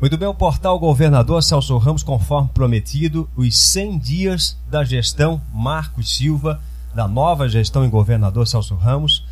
Muito bem, o portal Governador Celso Ramos, conforme prometido, os 100 dias da gestão Marcos Silva, da nova gestão em Governador Celso Ramos,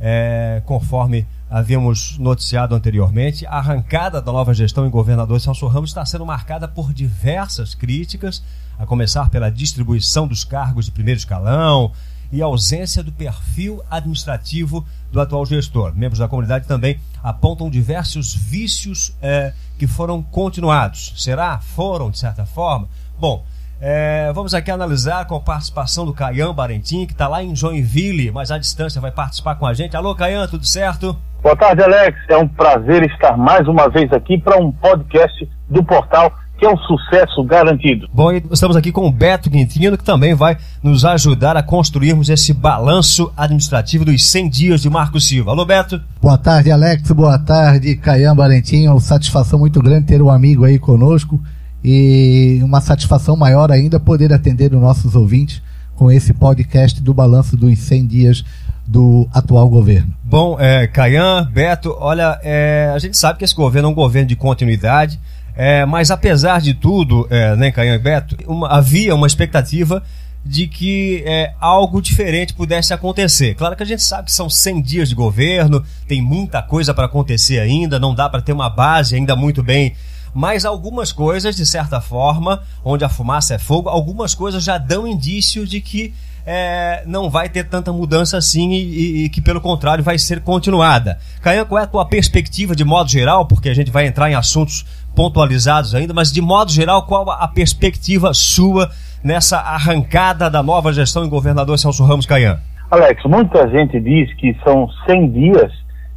é, conforme havíamos noticiado anteriormente, a arrancada da nova gestão em Governador Celso Ramos está sendo marcada por diversas críticas, a começar pela distribuição dos cargos de primeiro escalão, e ausência do perfil administrativo do atual gestor. Membros da comunidade também apontam diversos vícios é, que foram continuados. Será? Foram, de certa forma? Bom, é, vamos aqui analisar com a participação do Caian Barentim, que está lá em Joinville, mas à distância vai participar com a gente. Alô, Caian, tudo certo? Boa tarde, Alex. É um prazer estar mais uma vez aqui para um podcast do portal que é um sucesso garantido. Bom, estamos aqui com o Beto Quintino, que também vai nos ajudar a construirmos esse balanço administrativo dos 100 dias de Marco Silva. Alô, Beto? Boa tarde, Alex. Boa tarde, Caian Valentim. É uma satisfação muito grande ter um amigo aí conosco e uma satisfação maior ainda poder atender os nossos ouvintes com esse podcast do balanço dos 100 dias do atual governo. Bom, é, Caian, Beto, olha, é, a gente sabe que esse governo é um governo de continuidade, é, mas apesar de tudo, é, né, Caian e Beto, uma, havia uma expectativa de que é, algo diferente pudesse acontecer. Claro que a gente sabe que são 100 dias de governo, tem muita coisa para acontecer ainda, não dá para ter uma base ainda muito bem. Mas algumas coisas, de certa forma, onde a fumaça é fogo, algumas coisas já dão indício de que é, não vai ter tanta mudança assim e, e, que, pelo contrário, vai ser continuada. Caian, qual é a tua perspectiva de modo geral? Porque a gente vai entrar em assuntos pontualizados ainda, mas de modo geral, qual a perspectiva sua nessa arrancada da nova gestão em governador Celso Ramos Caian? Alex, muita gente diz que são 100 dias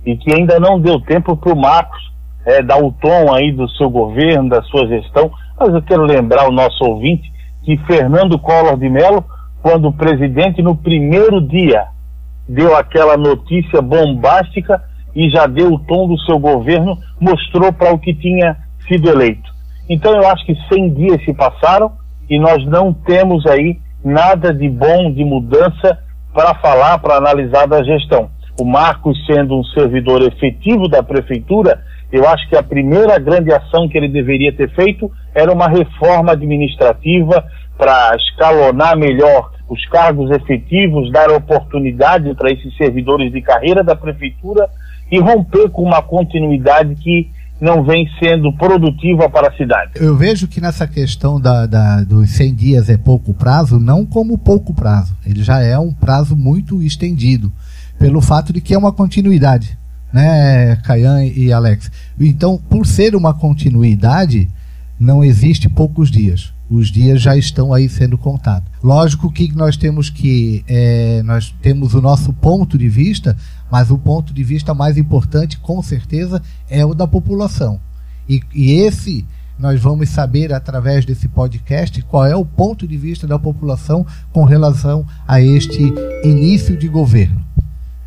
e que ainda não deu tempo para o Marcos é, dar o tom aí do seu governo, da sua gestão, mas eu quero lembrar o nosso ouvinte que Fernando Collor de Mello, quando o presidente no primeiro dia deu aquela notícia bombástica e já deu o tom do seu governo, mostrou para o que tinha sido eleito. Então eu acho que 100 dias se passaram e nós não temos aí nada de bom, de mudança para falar, para analisar da gestão. O Marcos sendo um servidor efetivo da prefeitura, eu acho que a primeira grande ação que ele deveria ter feito era uma reforma administrativa para escalonar melhor os cargos efetivos, dar oportunidade para esses servidores de carreira da prefeitura e romper com uma continuidade que não vem sendo produtiva para a cidade. Eu vejo que nessa questão da, da, dos 100 dias é pouco prazo, não como pouco prazo, ele já é um prazo muito estendido, pelo fato de que é uma continuidade, né, Caian e Alex? Então, por ser uma continuidade, não existe poucos dias. Os dias já estão aí sendo contados. Lógico que nós temos que é, nós temos o nosso ponto de vista mas o ponto de vista mais importante, com certeza, é o da população. E, e esse nós vamos saber através desse podcast qual é o ponto de vista da população com relação a este início de governo.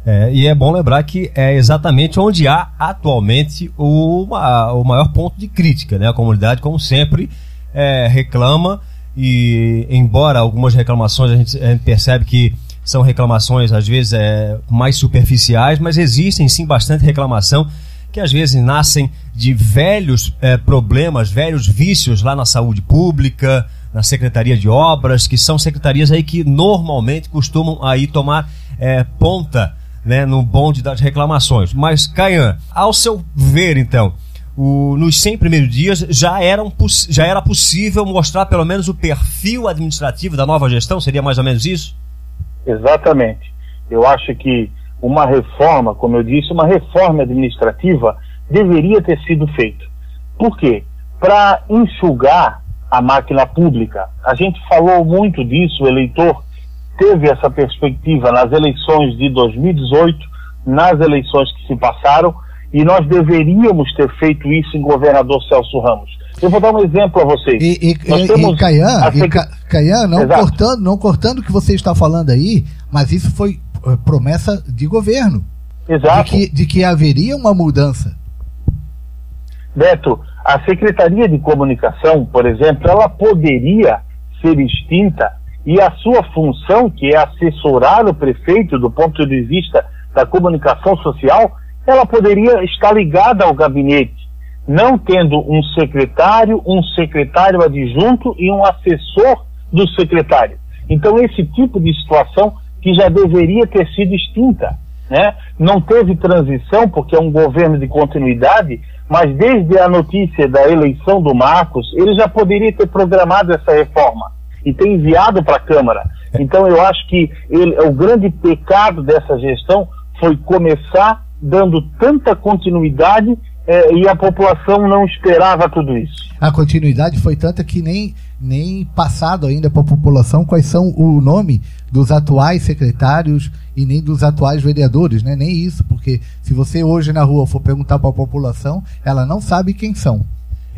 É, e é bom lembrar que é exatamente onde há atualmente o, o maior ponto de crítica. Né? A comunidade, como sempre, é, reclama, e embora algumas reclamações a gente, a gente percebe que são reclamações às vezes é, mais superficiais, mas existem sim bastante reclamação que às vezes nascem de velhos é, problemas, velhos vícios lá na saúde pública, na Secretaria de Obras, que são secretarias aí que normalmente costumam aí tomar é, ponta né, no bonde das reclamações. Mas, Caian, ao seu ver, então, o, nos 100 primeiros dias já, eram, já era possível mostrar pelo menos o perfil administrativo da nova gestão? Seria mais ou menos isso? Exatamente. Eu acho que uma reforma, como eu disse, uma reforma administrativa deveria ter sido feita. Por quê? Para enxugar a máquina pública. A gente falou muito disso, o eleitor teve essa perspectiva nas eleições de 2018, nas eleições que se passaram, e nós deveríamos ter feito isso em governador Celso Ramos. Eu vou dar um exemplo a vocês. E, e, Nós temos e Caian, e Ca, Caian não, cortando, não cortando o que você está falando aí, mas isso foi eh, promessa de governo. Exato. De que, de que haveria uma mudança. Beto, a Secretaria de Comunicação, por exemplo, ela poderia ser extinta e a sua função, que é assessorar o prefeito do ponto de vista da comunicação social, ela poderia estar ligada ao gabinete não tendo um secretário, um secretário adjunto e um assessor do secretário. Então, esse tipo de situação que já deveria ter sido extinta. Né? Não teve transição, porque é um governo de continuidade, mas desde a notícia da eleição do Marcos, ele já poderia ter programado essa reforma e ter enviado para a Câmara. Então, eu acho que ele, o grande pecado dessa gestão foi começar dando tanta continuidade é, e a população não esperava tudo isso. A continuidade foi tanta que nem, nem passado ainda para a população quais são o nome dos atuais secretários e nem dos atuais vereadores, né? Nem isso, porque se você hoje na rua for perguntar para a população, ela não sabe quem são.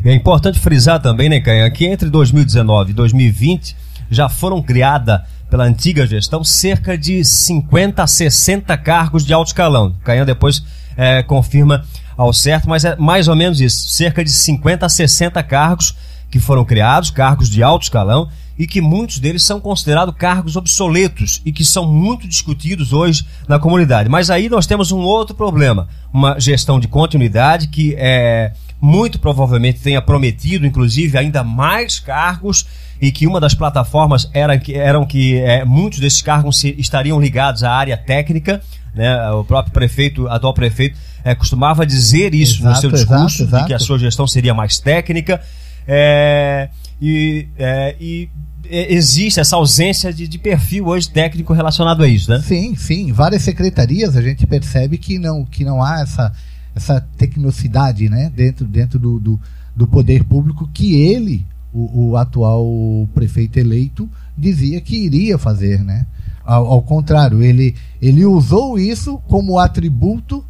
É importante frisar também, né, Canha, que entre 2019 e 2020 já foram criadas pela antiga gestão cerca de 50 a 60 cargos de alto escalão. Canhão depois é, confirma ao certo, mas é mais ou menos isso. Cerca de 50 a 60 cargos que foram criados, cargos de alto escalão, e que muitos deles são considerados cargos obsoletos e que são muito discutidos hoje na comunidade. Mas aí nós temos um outro problema, uma gestão de continuidade que é, muito provavelmente tenha prometido, inclusive, ainda mais cargos e que uma das plataformas era que, eram que é, muitos desses cargos estariam ligados à área técnica, né? O próprio prefeito, atual prefeito, é, costumava dizer isso exato, no seu discurso, exato, exato. de que a sua gestão seria mais técnica. É, e, é, e existe essa ausência de, de, perfil hoje técnico relacionado a isso, né? Sim, sim. Várias secretarias a gente percebe que não, que não há essa, essa tecnicidade né? dentro, dentro do, do, do poder público que ele, o, o, atual prefeito eleito, dizia que iria fazer, né? Ao, ao contrário, ele, ele usou isso como atributo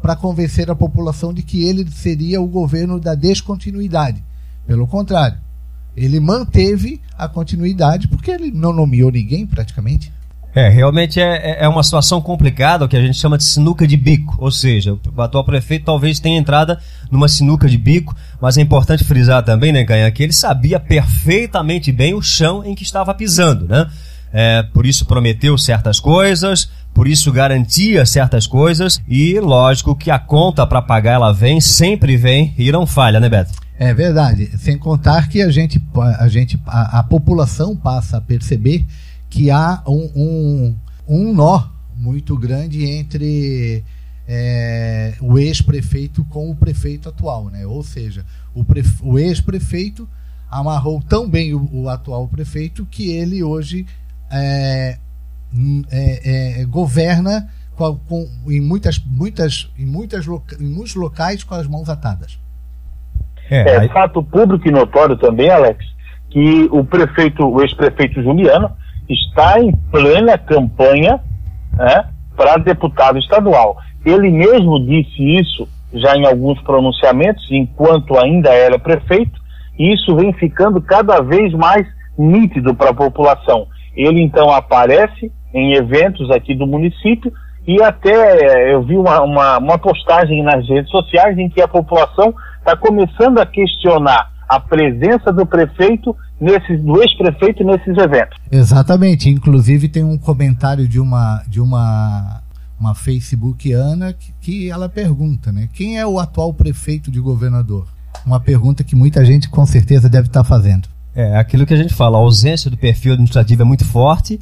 para convencer a população de que ele seria o governo da descontinuidade. Pelo contrário, ele manteve a continuidade porque ele não nomeou ninguém praticamente. É, realmente é, é, é uma situação complicada, o que a gente chama de sinuca de bico. Ou seja, o atual prefeito talvez tenha entrada numa sinuca de bico, mas é importante frisar também, né, Canha, que ele sabia perfeitamente bem o chão em que estava pisando, né? É, por isso prometeu certas coisas, por isso garantia certas coisas e lógico que a conta para pagar ela vem, sempre vem e não falha, né, Beto? É verdade. Sem contar que a gente, a, gente, a, a população passa a perceber que há um, um, um nó muito grande entre é, o ex-prefeito com o prefeito atual, né? Ou seja, o, o ex-prefeito amarrou tão bem o, o, atual prefeito que ele hoje é, é, é, governa com, com, em, muitas, muitas, em, muitas em muitos locais com as mãos atadas. É, é aí... fato público e notório também, Alex, que o prefeito, o ex-prefeito Juliano, está em plena campanha né, para deputado estadual. Ele mesmo disse isso já em alguns pronunciamentos, enquanto ainda era prefeito, e isso vem ficando cada vez mais nítido para a população. Ele então aparece em eventos aqui do município e até eu vi uma, uma, uma postagem nas redes sociais em que a população está começando a questionar a presença do prefeito nesses, do ex-prefeito nesses eventos. Exatamente. Inclusive tem um comentário de uma de uma uma Facebookiana que, que ela pergunta, né? Quem é o atual prefeito de governador? Uma pergunta que muita gente com certeza deve estar fazendo. É aquilo que a gente fala, a ausência do perfil administrativo é muito forte,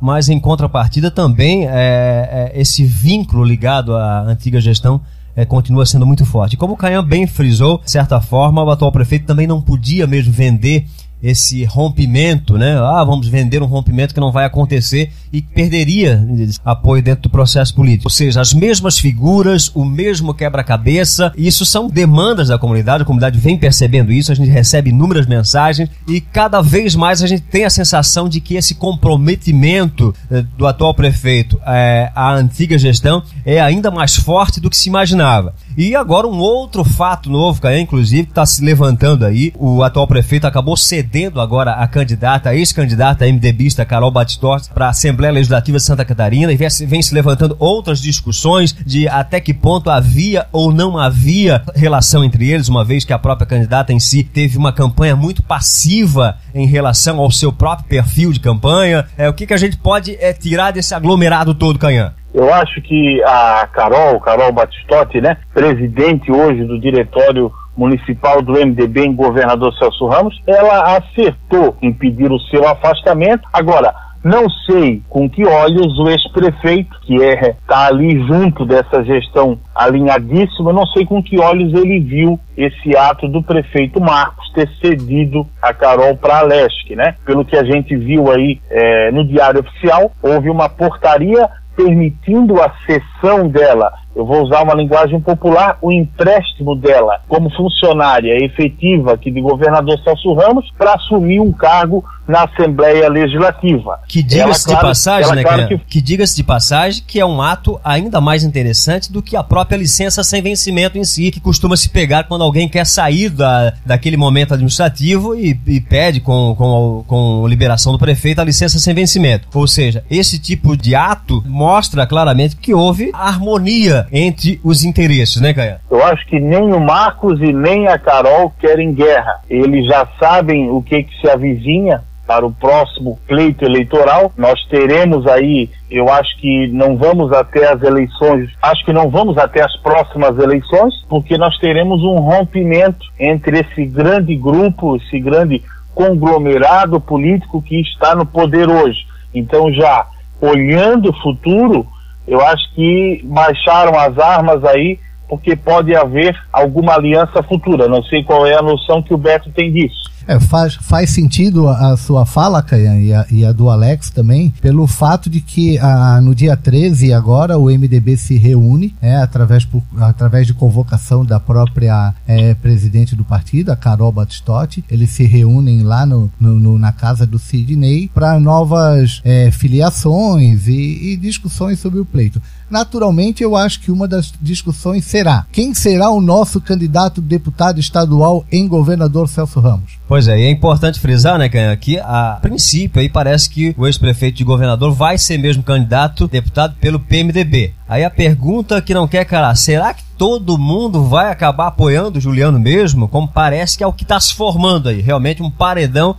mas em contrapartida também é, é esse vínculo ligado à antiga gestão é, continua sendo muito forte. Como o Caian bem frisou, de certa forma, o atual prefeito também não podia mesmo vender esse rompimento, né? Ah, vamos vender um rompimento que não vai acontecer e perderia apoio dentro do processo político. Ou seja, as mesmas figuras, o mesmo quebra-cabeça, isso são demandas da comunidade, a comunidade vem percebendo isso, a gente recebe inúmeras mensagens e cada vez mais a gente tem a sensação de que esse comprometimento eh, do atual prefeito eh, à antiga gestão é ainda mais forte do que se imaginava. E agora um outro fato novo, que inclusive, está se levantando aí, o atual prefeito acabou cedendo agora a candidata, a ex-candidata MDBista Carol Batistos para a Assembleia Legislativa de Santa Catarina e vem, vem se levantando outras discussões de até que ponto havia ou não havia relação entre eles, uma vez que a própria candidata em si teve uma campanha muito passiva em relação ao seu próprio perfil de campanha. É, o que, que a gente pode é, tirar desse aglomerado todo, Canhã? Eu acho que a Carol, Carol Batistotti, né, presidente hoje do Diretório municipal do MDB em governador Celso Ramos, ela acertou em pedir o seu afastamento. Agora, não sei com que olhos o ex-prefeito, que está é, tá ali junto dessa gestão alinhadíssima, não sei com que olhos ele viu esse ato do prefeito Marcos ter cedido a Carol para a Leste, né? Pelo que a gente viu aí é, no Diário Oficial, houve uma portaria permitindo a cessão dela eu vou usar uma linguagem popular, o empréstimo dela como funcionária efetiva aqui de governador Celso Ramos para assumir um cargo na Assembleia Legislativa. Que diga-se de passagem, né, claro que, que diga-se de passagem que é um ato ainda mais interessante do que a própria licença sem vencimento em si, que costuma se pegar quando alguém quer sair da, daquele momento administrativo e, e pede com, com, com liberação do prefeito a licença sem vencimento. Ou seja, esse tipo de ato mostra claramente que houve harmonia entre os interesses, né, Caia? Eu acho que nem o Marcos e nem a Carol querem guerra. Eles já sabem o que, que se avizinha para o próximo pleito eleitoral. Nós teremos aí, eu acho que não vamos até as eleições, acho que não vamos até as próximas eleições, porque nós teremos um rompimento entre esse grande grupo, esse grande conglomerado político que está no poder hoje. Então, já olhando o futuro, eu acho que baixaram as armas aí porque pode haver alguma aliança futura. Não sei qual é a noção que o Beto tem disso. É, faz, faz sentido a, sua fala, Caian, e a, e a, do Alex também, pelo fato de que a, no dia 13 agora o MDB se reúne, é, através, por, através de convocação da própria é, presidente do partido, a Carol Batistotti, eles se reúnem lá no, no, no na casa do Sidney para novas é, filiações e, e discussões sobre o pleito. Naturalmente, eu acho que uma das discussões será quem será o nosso candidato deputado estadual em governador Celso Ramos. Pois é, e é importante frisar, né, Canha, que a princípio aí parece que o ex-prefeito de governador vai ser mesmo candidato deputado pelo PMDB. Aí a pergunta que não quer calar, será que todo mundo vai acabar apoiando o Juliano mesmo? Como parece que é o que está se formando aí, realmente um paredão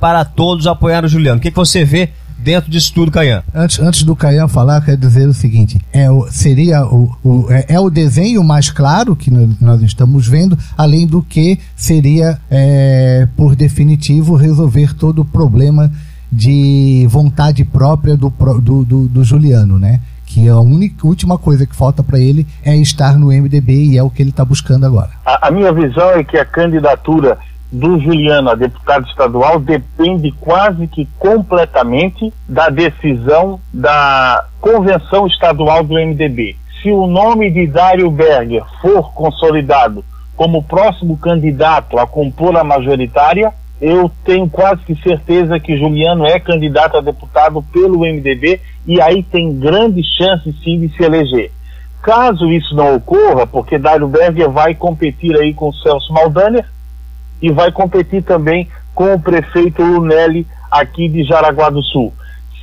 para todos apoiar o Juliano. O que, que você vê dentro disso tudo, Caian. Antes, antes do Caian falar, quero dizer o seguinte: é, seria o, o é, é, o desenho mais claro que nós estamos vendo, além do que seria, é, por definitivo, resolver todo o problema de vontade própria do, do, do, do Juliano, né? que a única última coisa que falta para ele é estar no MDB e é o que ele está buscando agora. A, a, minha visão é que a candidatura do Juliano a deputado estadual depende quase que completamente da decisão da convenção estadual do MDB. Se o nome de Dário Berger for consolidado como próximo candidato a compor a majoritária, eu tenho quase que certeza que Juliano é candidato a deputado pelo MDB e aí tem grandes chances sim de se eleger. Caso isso não ocorra, porque Dário Berger vai competir aí com Celso Maldaner, e vai competir também com o prefeito Lunelli aqui de Jaraguá do Sul.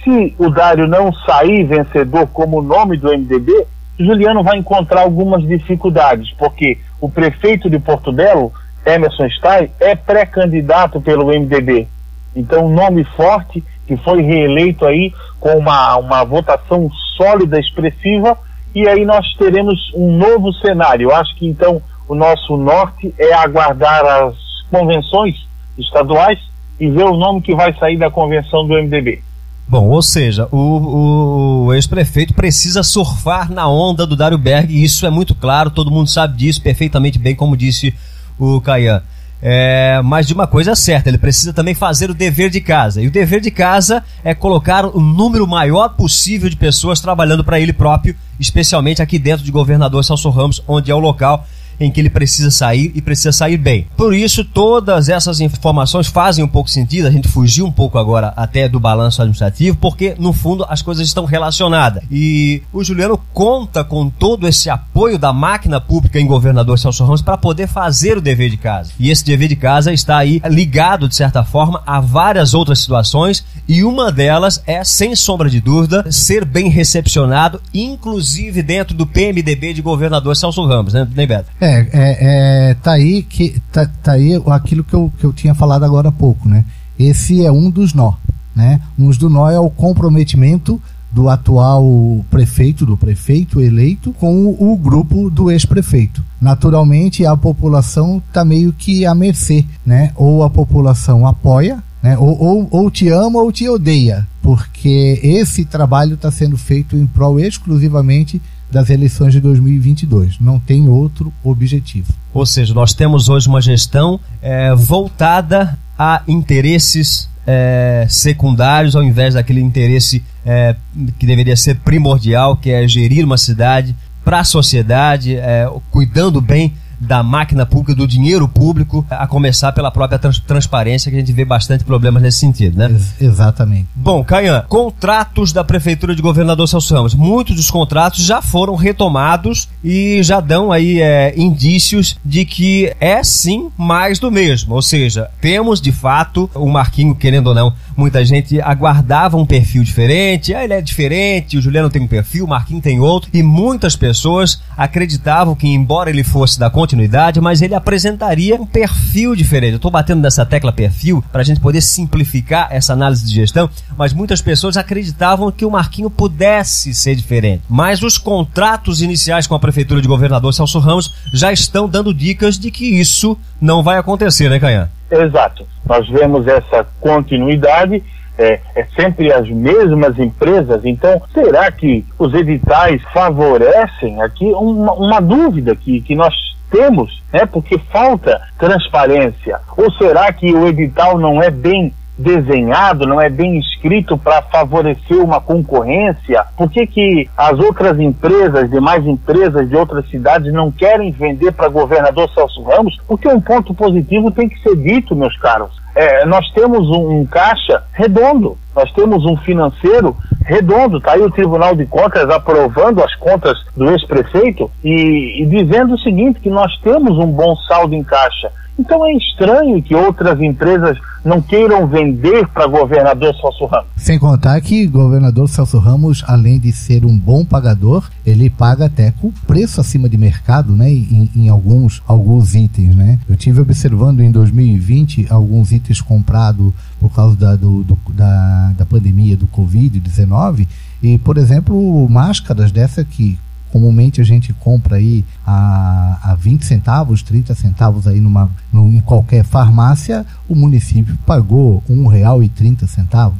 Se o Dário não sair vencedor como nome do MDB, Juliano vai encontrar algumas dificuldades, porque o prefeito de Porto Belo, Emerson Stein, é pré-candidato pelo MDB. Então, um nome forte que foi reeleito aí com uma, uma votação sólida, expressiva, e aí nós teremos um novo cenário. Eu acho que então o nosso norte é aguardar as convenções estaduais e ver o nome que vai sair da convenção do MDB. Bom, ou seja, o, o ex-prefeito precisa surfar na onda do Dário Berg, e isso é muito claro, todo mundo sabe disso perfeitamente bem, como disse o Caian. É, mas de uma coisa é certa, ele precisa também fazer o dever de casa. E o dever de casa é colocar o número maior possível de pessoas trabalhando para ele próprio, especialmente aqui dentro de Governador Celso Ramos, onde é o local em que ele precisa sair e precisa sair bem. Por isso, todas essas informações fazem um pouco sentido, a gente fugiu um pouco agora até do balanço administrativo, porque no fundo as coisas estão relacionadas. E o Juliano conta com todo esse apoio da máquina pública em governador Celso Ramos para poder fazer o dever de casa. E esse dever de casa está aí ligado, de certa forma, a várias outras situações, e uma delas é, sem sombra de dúvida, ser bem recepcionado, inclusive dentro do PMDB de governador Celso Ramos, né, Beto? É, é, é, é, tá aí que tá, tá aí aquilo que eu, que eu tinha falado agora há pouco, né? Esse é um dos nó, né? Um dos nó é o comprometimento do atual prefeito, do prefeito eleito, com o grupo do ex-prefeito. Naturalmente, a população está meio que à mercê, né? Ou a população apoia, né? Ou, ou, ou te ama ou te odeia, porque esse trabalho está sendo feito em prol exclusivamente das eleições de 2022. Não tem outro objetivo. Ou seja, nós temos hoje uma gestão é, voltada a interesses é, secundários ao invés daquele interesse é, que deveria ser primordial, que é gerir uma cidade para a sociedade, é, cuidando bem da máquina pública, do dinheiro público, a começar pela própria trans transparência, que a gente vê bastante problemas nesse sentido, né? Ex exatamente. Bom, Caian, contratos da Prefeitura de Governador Celso Ramos. Muitos dos contratos já foram retomados e já dão aí é, indícios de que é sim mais do mesmo. Ou seja, temos de fato o Marquinho, querendo ou não, muita gente aguardava um perfil diferente. Ah, ele é diferente, o Juliano tem um perfil, o Marquinho tem outro. E muitas pessoas acreditavam que, embora ele fosse da continuidade, mas ele apresentaria um perfil diferente. Eu estou batendo nessa tecla perfil para a gente poder simplificar essa análise de gestão, mas muitas pessoas acreditavam que o Marquinho pudesse ser diferente. Mas os contratos iniciais com a Prefeitura de Governador Celso Ramos já estão dando dicas de que isso não vai acontecer, né, Canhã? Exato. Nós vemos essa continuidade é, é, sempre as mesmas empresas, então será que os editais favorecem aqui uma, uma dúvida que, que nós temos, né? Porque falta transparência. Ou será que o edital não é bem desenhado, não é bem escrito para favorecer uma concorrência? Por que, que as outras empresas, demais empresas de outras cidades, não querem vender para governador Celso Ramos? Porque um ponto positivo tem que ser dito, meus caros. É, nós temos um, um caixa redondo, nós temos um financeiro redondo. Está aí o Tribunal de Contas aprovando as contas do ex-prefeito e, e dizendo o seguinte: que nós temos um bom saldo em caixa. Então é estranho que outras empresas não queiram vender para governador Celso Ramos. Sem contar que governador Celso Ramos, além de ser um bom pagador, ele paga até com preço acima de mercado, né? Em, em alguns, alguns itens, né? Eu tive observando em 2020 alguns itens comprados por causa da, do, do, da, da pandemia do Covid-19 e, por exemplo, máscaras dessa que comumente a gente compra aí a, a 20 centavos, 30 centavos aí numa, num, em qualquer farmácia, o município pagou R$ 1,30.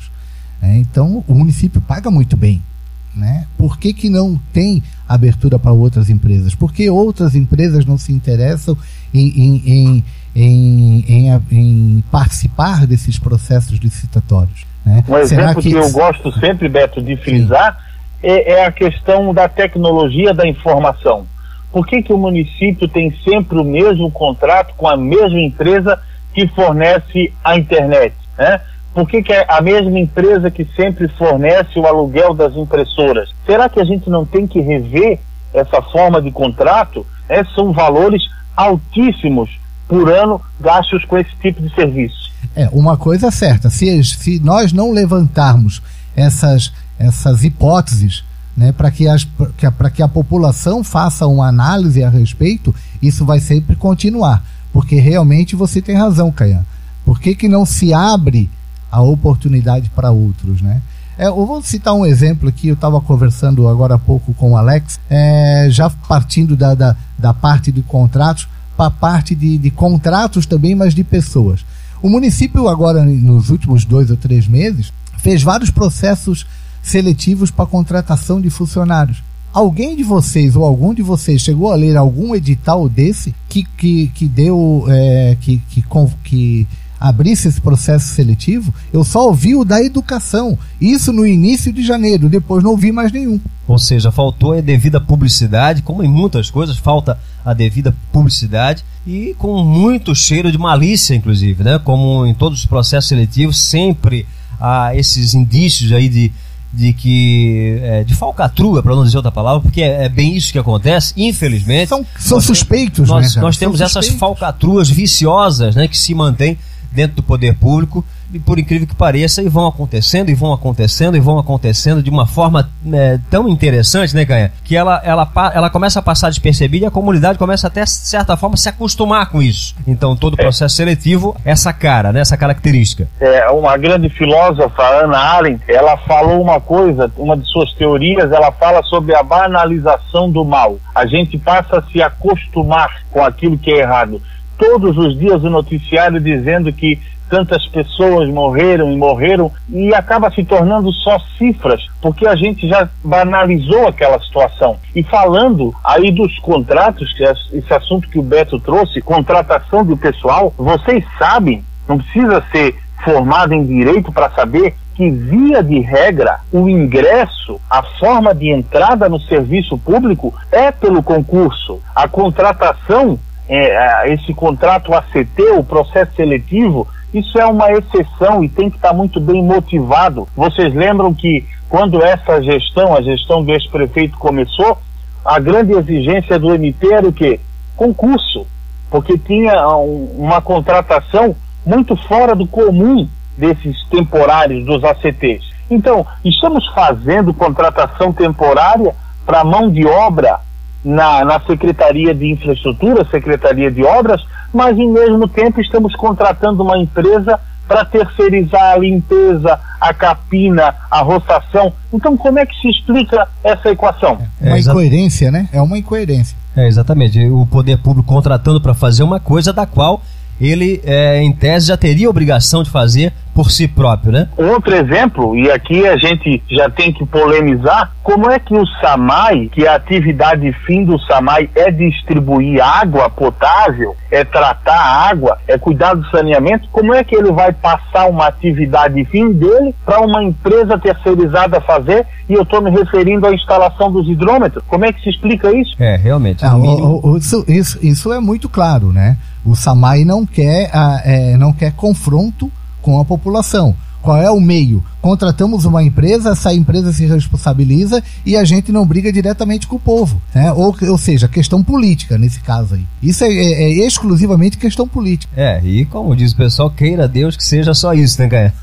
Né? Então o município paga muito bem. Né? Por que, que não tem abertura para outras empresas? Por que outras empresas não se interessam em, em, em, em, em participar desses processos licitatórios? Né? Um exemplo que... que... eu gosto sempre, Beto, de frisar é, é a questão da tecnologia da informação. Por que, que o município tem sempre o mesmo contrato com a mesma empresa que fornece a internet? Né? Por que, que é a mesma empresa que sempre fornece o aluguel das impressoras? Será que a gente não tem que rever essa forma de contrato? É, são valores altíssimos por ano gastos com esse tipo de serviço. É, uma coisa certa, se, se nós não levantarmos essas essas hipóteses né, para que, as, que, que a população faça uma análise a respeito, isso vai sempre continuar. Porque realmente você tem razão, Caian. Por que, que não se abre a oportunidade para outros, né? É, eu vou citar um exemplo aqui, eu estava conversando agora há pouco com o Alex, é, já partindo da, da, da, parte de contratos para a parte de, de contratos também, mas de pessoas. O município agora, nos últimos dois ou três meses, fez vários processos seletivos para contratação de funcionários. Alguém de vocês ou algum de vocês chegou a ler algum edital desse que, que, que deu é, que, que, que abrisse esse processo seletivo? Eu só ouvi o da educação. Isso no início de janeiro, depois não ouvi mais nenhum. Ou seja, faltou a devida publicidade, como em muitas coisas, falta a devida publicidade e com muito cheiro de malícia, inclusive, né? Como em todos os processos seletivos, sempre há esses indícios aí de de que é, de falcatrua, para não dizer outra palavra, porque é, é, bem isso que acontece, infelizmente. São, são nós, suspeitos, nós, né, nós temos essas falcatruas viciosas, né, que se mantêm dentro do poder público por incrível que pareça, e vão acontecendo, e vão acontecendo, e vão acontecendo de uma forma é, tão interessante, né, Canha? Que ela, ela, ela começa a passar despercebida e a comunidade começa até, de certa forma, se acostumar com isso. Então, todo o é. processo seletivo, essa cara, né, essa característica. É, uma grande filósofa, Ana Arendt, ela falou uma coisa, uma de suas teorias, ela fala sobre a banalização do mal. A gente passa a se acostumar com aquilo que é errado todos os dias o noticiário dizendo que tantas pessoas morreram e morreram e acaba se tornando só cifras, porque a gente já banalizou aquela situação. E falando aí dos contratos, que é esse assunto que o Beto trouxe, contratação do pessoal, vocês sabem, não precisa ser formado em direito para saber que, via de regra, o ingresso, a forma de entrada no serviço público é pelo concurso. A contratação é, esse contrato ACT, o processo seletivo, isso é uma exceção e tem que estar muito bem motivado. Vocês lembram que quando essa gestão, a gestão do ex-prefeito começou, a grande exigência do MP era o quê? Concurso, porque tinha um, uma contratação muito fora do comum desses temporários dos ACTs. Então, estamos fazendo contratação temporária para mão de obra na, na Secretaria de Infraestrutura, Secretaria de Obras, mas em mesmo tempo estamos contratando uma empresa para terceirizar a limpeza, a capina, a rotação. Então, como é que se explica essa equação? É uma incoerência, né? É uma incoerência. É, exatamente. O poder público contratando para fazer uma coisa da qual ele, é, em tese, já teria obrigação de fazer por si próprio, né? Outro exemplo, e aqui a gente já tem que polemizar, como é que o SAMAI, que a atividade fim do SAMAI é distribuir água potável, é tratar a água, é cuidar do saneamento, como é que ele vai passar uma atividade fim dele para uma empresa terceirizada fazer? E eu estou me referindo à instalação dos hidrômetros. Como é que se explica isso? É, realmente. Ah, o, o, isso, isso, isso é muito claro, né? O SAMAI não quer, ah, é, não quer confronto com a população. Qual é o meio? Contratamos uma empresa, essa empresa se responsabiliza e a gente não briga diretamente com o povo. Né? Ou, ou seja, questão política nesse caso aí. Isso é, é, é exclusivamente questão política. É, e como diz o pessoal, queira Deus que seja só isso, né, Caia?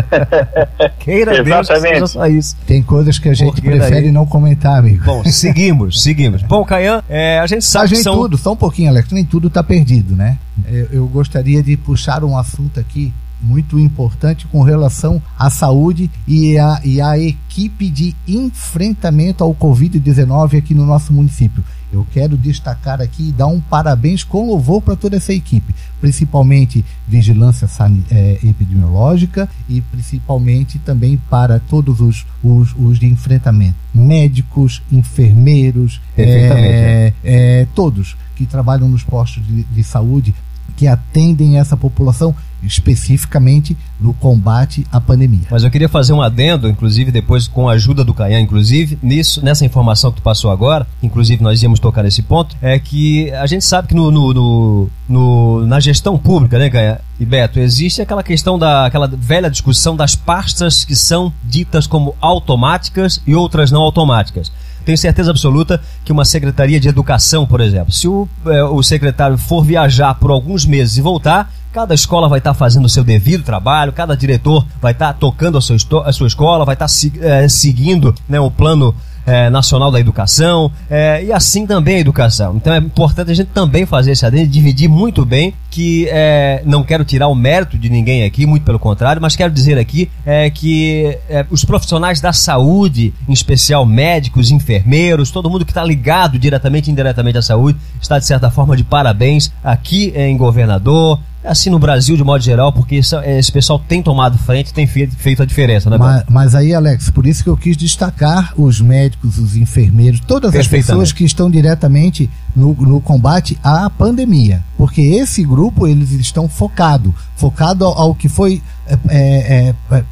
queira Deus que seja só isso. Tem coisas que a gente Porque prefere daí... não comentar, amigo. Bom, seguimos, seguimos. Bom, Caian, é, a gente sabe a gente que são... tudo, só um pouquinho, Alex, nem tudo está perdido, né? Eu, eu gostaria de puxar um assunto aqui muito importante com relação à saúde e a, e a equipe de enfrentamento ao Covid-19 aqui no nosso município. Eu quero destacar aqui e dar um parabéns com louvor para toda essa equipe, principalmente vigilância é, epidemiológica e principalmente também para todos os, os, os de enfrentamento, médicos, enfermeiros, é, é, todos que trabalham nos postos de, de saúde, que atendem essa população especificamente no combate à pandemia. Mas eu queria fazer um adendo, inclusive depois com a ajuda do Caian, inclusive, nisso, nessa informação que tu passou agora, inclusive nós íamos tocar nesse ponto, é que a gente sabe que no, no, no, no na gestão pública, né, Caian e Beto, existe aquela questão da aquela velha discussão das pastas que são ditas como automáticas e outras não automáticas tenho certeza absoluta que uma secretaria de educação, por exemplo, se o, é, o secretário for viajar por alguns meses e voltar, cada escola vai estar fazendo o seu devido trabalho, cada diretor vai estar tocando a sua, a sua escola, vai estar é, seguindo né, o plano é, Nacional da Educação é, e assim também a educação. Então é importante a gente também fazer esse adendo, dividir muito bem que é, não quero tirar o mérito de ninguém aqui, muito pelo contrário, mas quero dizer aqui que os profissionais da saúde, em especial médicos, enfermeiros, todo mundo que está ligado diretamente e indiretamente à saúde, está de certa forma de parabéns aqui em Governador, assim no Brasil de modo geral, porque esse pessoal tem tomado frente, tem feito, feito a diferença, né? Mas, mas, aí, Alex, por isso que eu quis destacar os médicos, os enfermeiros, todas as pessoas que estão diretamente no, no combate à pandemia, porque esse grupo eles estão focado, focado ao, ao que foi é, é, é,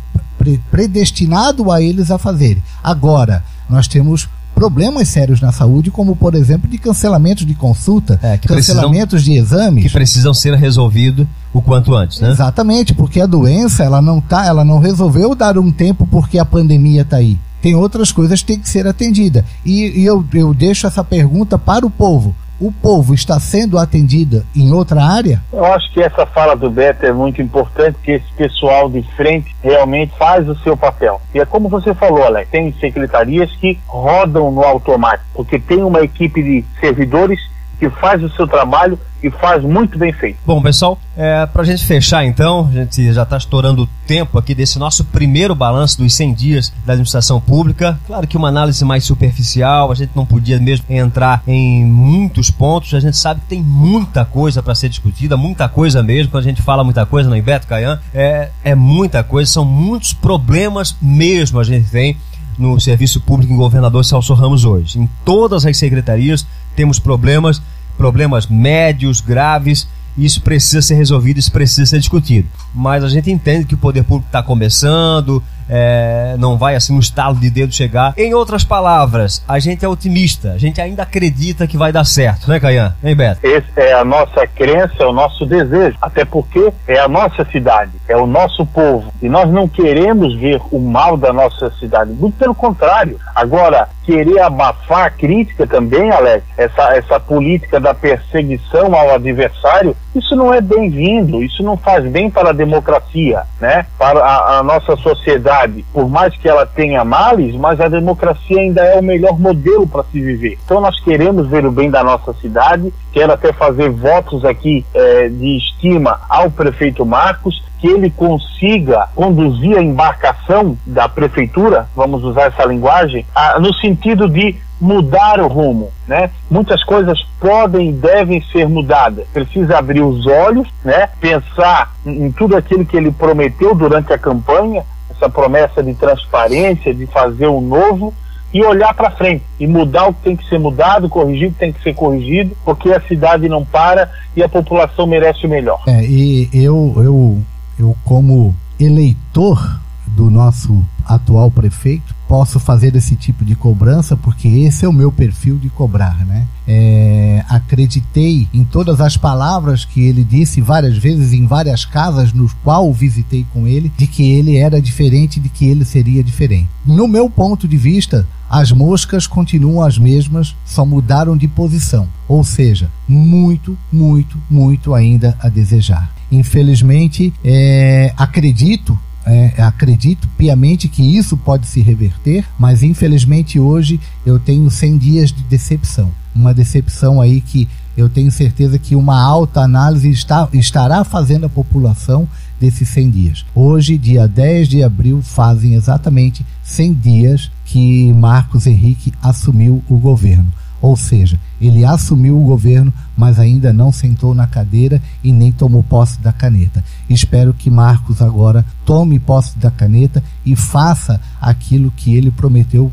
predestinado a eles a fazerem. Agora nós temos problemas sérios na saúde, como por exemplo de cancelamentos de consulta, é, cancelamentos precisam, de exames. Que precisam ser resolvidos o quanto antes, né? Exatamente, porque a doença ela não tá, ela não resolveu dar um tempo porque a pandemia está aí. Tem outras coisas que têm que ser atendidas. E, e eu, eu deixo essa pergunta para o povo. O povo está sendo atendido em outra área? Eu acho que essa fala do Beto é muito importante, que esse pessoal de frente realmente faz o seu papel. E é como você falou, Alex, tem secretarias que rodam no automático, porque tem uma equipe de servidores que faz o seu trabalho e faz muito bem feito. Bom, pessoal, é, para a gente fechar então, a gente já está estourando o tempo aqui desse nosso primeiro balanço dos 100 dias da administração pública. Claro que uma análise mais superficial, a gente não podia mesmo entrar em muitos pontos, a gente sabe que tem muita coisa para ser discutida, muita coisa mesmo, quando a gente fala muita coisa, não é, Beto Caian? É, é muita coisa, são muitos problemas mesmo a gente tem no serviço público em governador Celso Ramos hoje. Em todas as secretarias temos problemas, problemas médios, graves, e isso precisa ser resolvido, isso precisa ser discutido. Mas a gente entende que o poder público está começando, é, não vai assim no estalo de dedo chegar. Em outras palavras, a gente é otimista, a gente ainda acredita que vai dar certo, né, Caian? Hein, Beto? Essa é a nossa crença, é o nosso desejo, até porque é a nossa cidade, é o nosso povo, e nós não queremos ver o mal da nossa cidade, muito pelo contrário. Agora, querer abafar a crítica também, Alex, essa, essa política da perseguição ao adversário, isso não é bem-vindo, isso não faz bem para a democracia, né? Para a, a nossa sociedade por mais que ela tenha males, mas a democracia ainda é o melhor modelo para se viver. Então nós queremos ver o bem da nossa cidade, quero até fazer votos aqui é, de estima ao prefeito Marcos, que ele consiga conduzir a embarcação da prefeitura, vamos usar essa linguagem, a, no sentido de mudar o rumo, né? Muitas coisas podem e devem ser mudadas. Precisa abrir os olhos, né? Pensar em tudo aquilo que ele prometeu durante a campanha, essa promessa de transparência, de fazer o novo e olhar para frente e mudar o que tem que ser mudado, corrigir o que tem que ser corrigido, porque a cidade não para e a população merece o melhor. É, e eu, eu, eu como eleitor do nosso atual prefeito, posso fazer esse tipo de cobrança porque esse é o meu perfil de cobrar, né? É, acreditei em todas as palavras que ele disse várias vezes em várias casas nos qual visitei com ele de que ele era diferente, de que ele seria diferente. No meu ponto de vista, as moscas continuam as mesmas, só mudaram de posição, ou seja, muito, muito, muito ainda a desejar. Infelizmente, é, acredito é, acredito piamente que isso pode se reverter, mas infelizmente hoje eu tenho 100 dias de decepção. Uma decepção aí que eu tenho certeza que uma alta análise está, estará fazendo a população desses 100 dias. Hoje, dia 10 de abril, fazem exatamente 100 dias que Marcos Henrique assumiu o governo. Ou seja, ele assumiu o governo, mas ainda não sentou na cadeira e nem tomou posse da caneta. Espero que Marcos agora tome posse da caneta e faça aquilo que ele prometeu,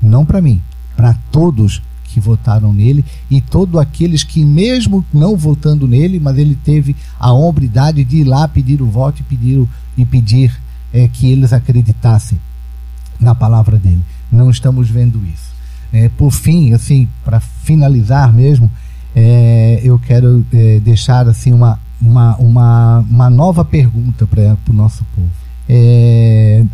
não para mim, para todos que votaram nele e todos aqueles que, mesmo não votando nele, mas ele teve a hombridade de ir lá pedir o voto e pedir, e pedir é, que eles acreditassem na palavra dele. Não estamos vendo isso. É, por fim, assim, para finalizar mesmo, é, eu quero é, deixar assim uma, uma, uma, uma nova pergunta para o nosso povo. É,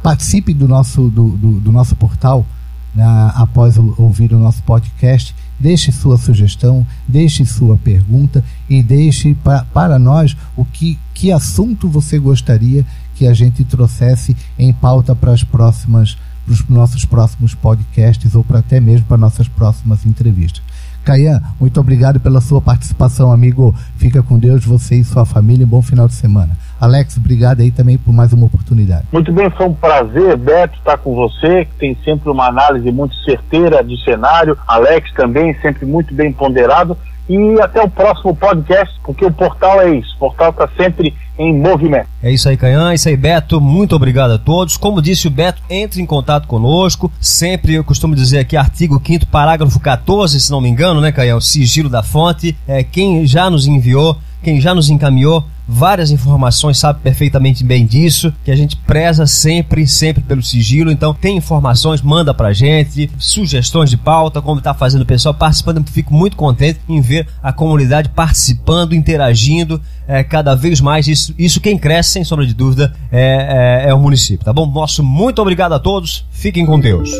participe do nosso, do, do, do nosso portal né, após ouvir o nosso podcast. Deixe sua sugestão, deixe sua pergunta e deixe pra, para nós o que, que assunto você gostaria que a gente trouxesse em pauta para as próximas para os nossos próximos podcasts ou para até mesmo para nossas próximas entrevistas. Caian, muito obrigado pela sua participação, amigo. Fica com Deus, você e sua família. Bom final de semana. Alex, obrigado aí também por mais uma oportunidade. Muito bem, foi um prazer, Beto, estar com você, que tem sempre uma análise muito certeira do cenário. Alex também, sempre muito bem ponderado. E até o próximo podcast, porque o portal é isso. O portal está sempre em movimento. É isso aí, Canhã. É isso aí, Beto. Muito obrigado a todos. Como disse o Beto, entre em contato conosco. Sempre eu costumo dizer aqui, artigo 5 parágrafo 14, se não me engano, né, Canhã? O sigilo da fonte. É, quem já nos enviou, quem já nos encaminhou várias informações, sabe perfeitamente bem disso, que a gente preza sempre, sempre pelo sigilo. Então, tem informações, manda pra gente, sugestões de pauta, como tá fazendo o pessoal participando. Fico muito contente em ver a comunidade participando, interagindo é, cada vez mais. Isso, isso quem cresce, sem sombra de dúvida, é, é, é o município, tá bom? Nosso muito obrigado a todos, fiquem com Deus.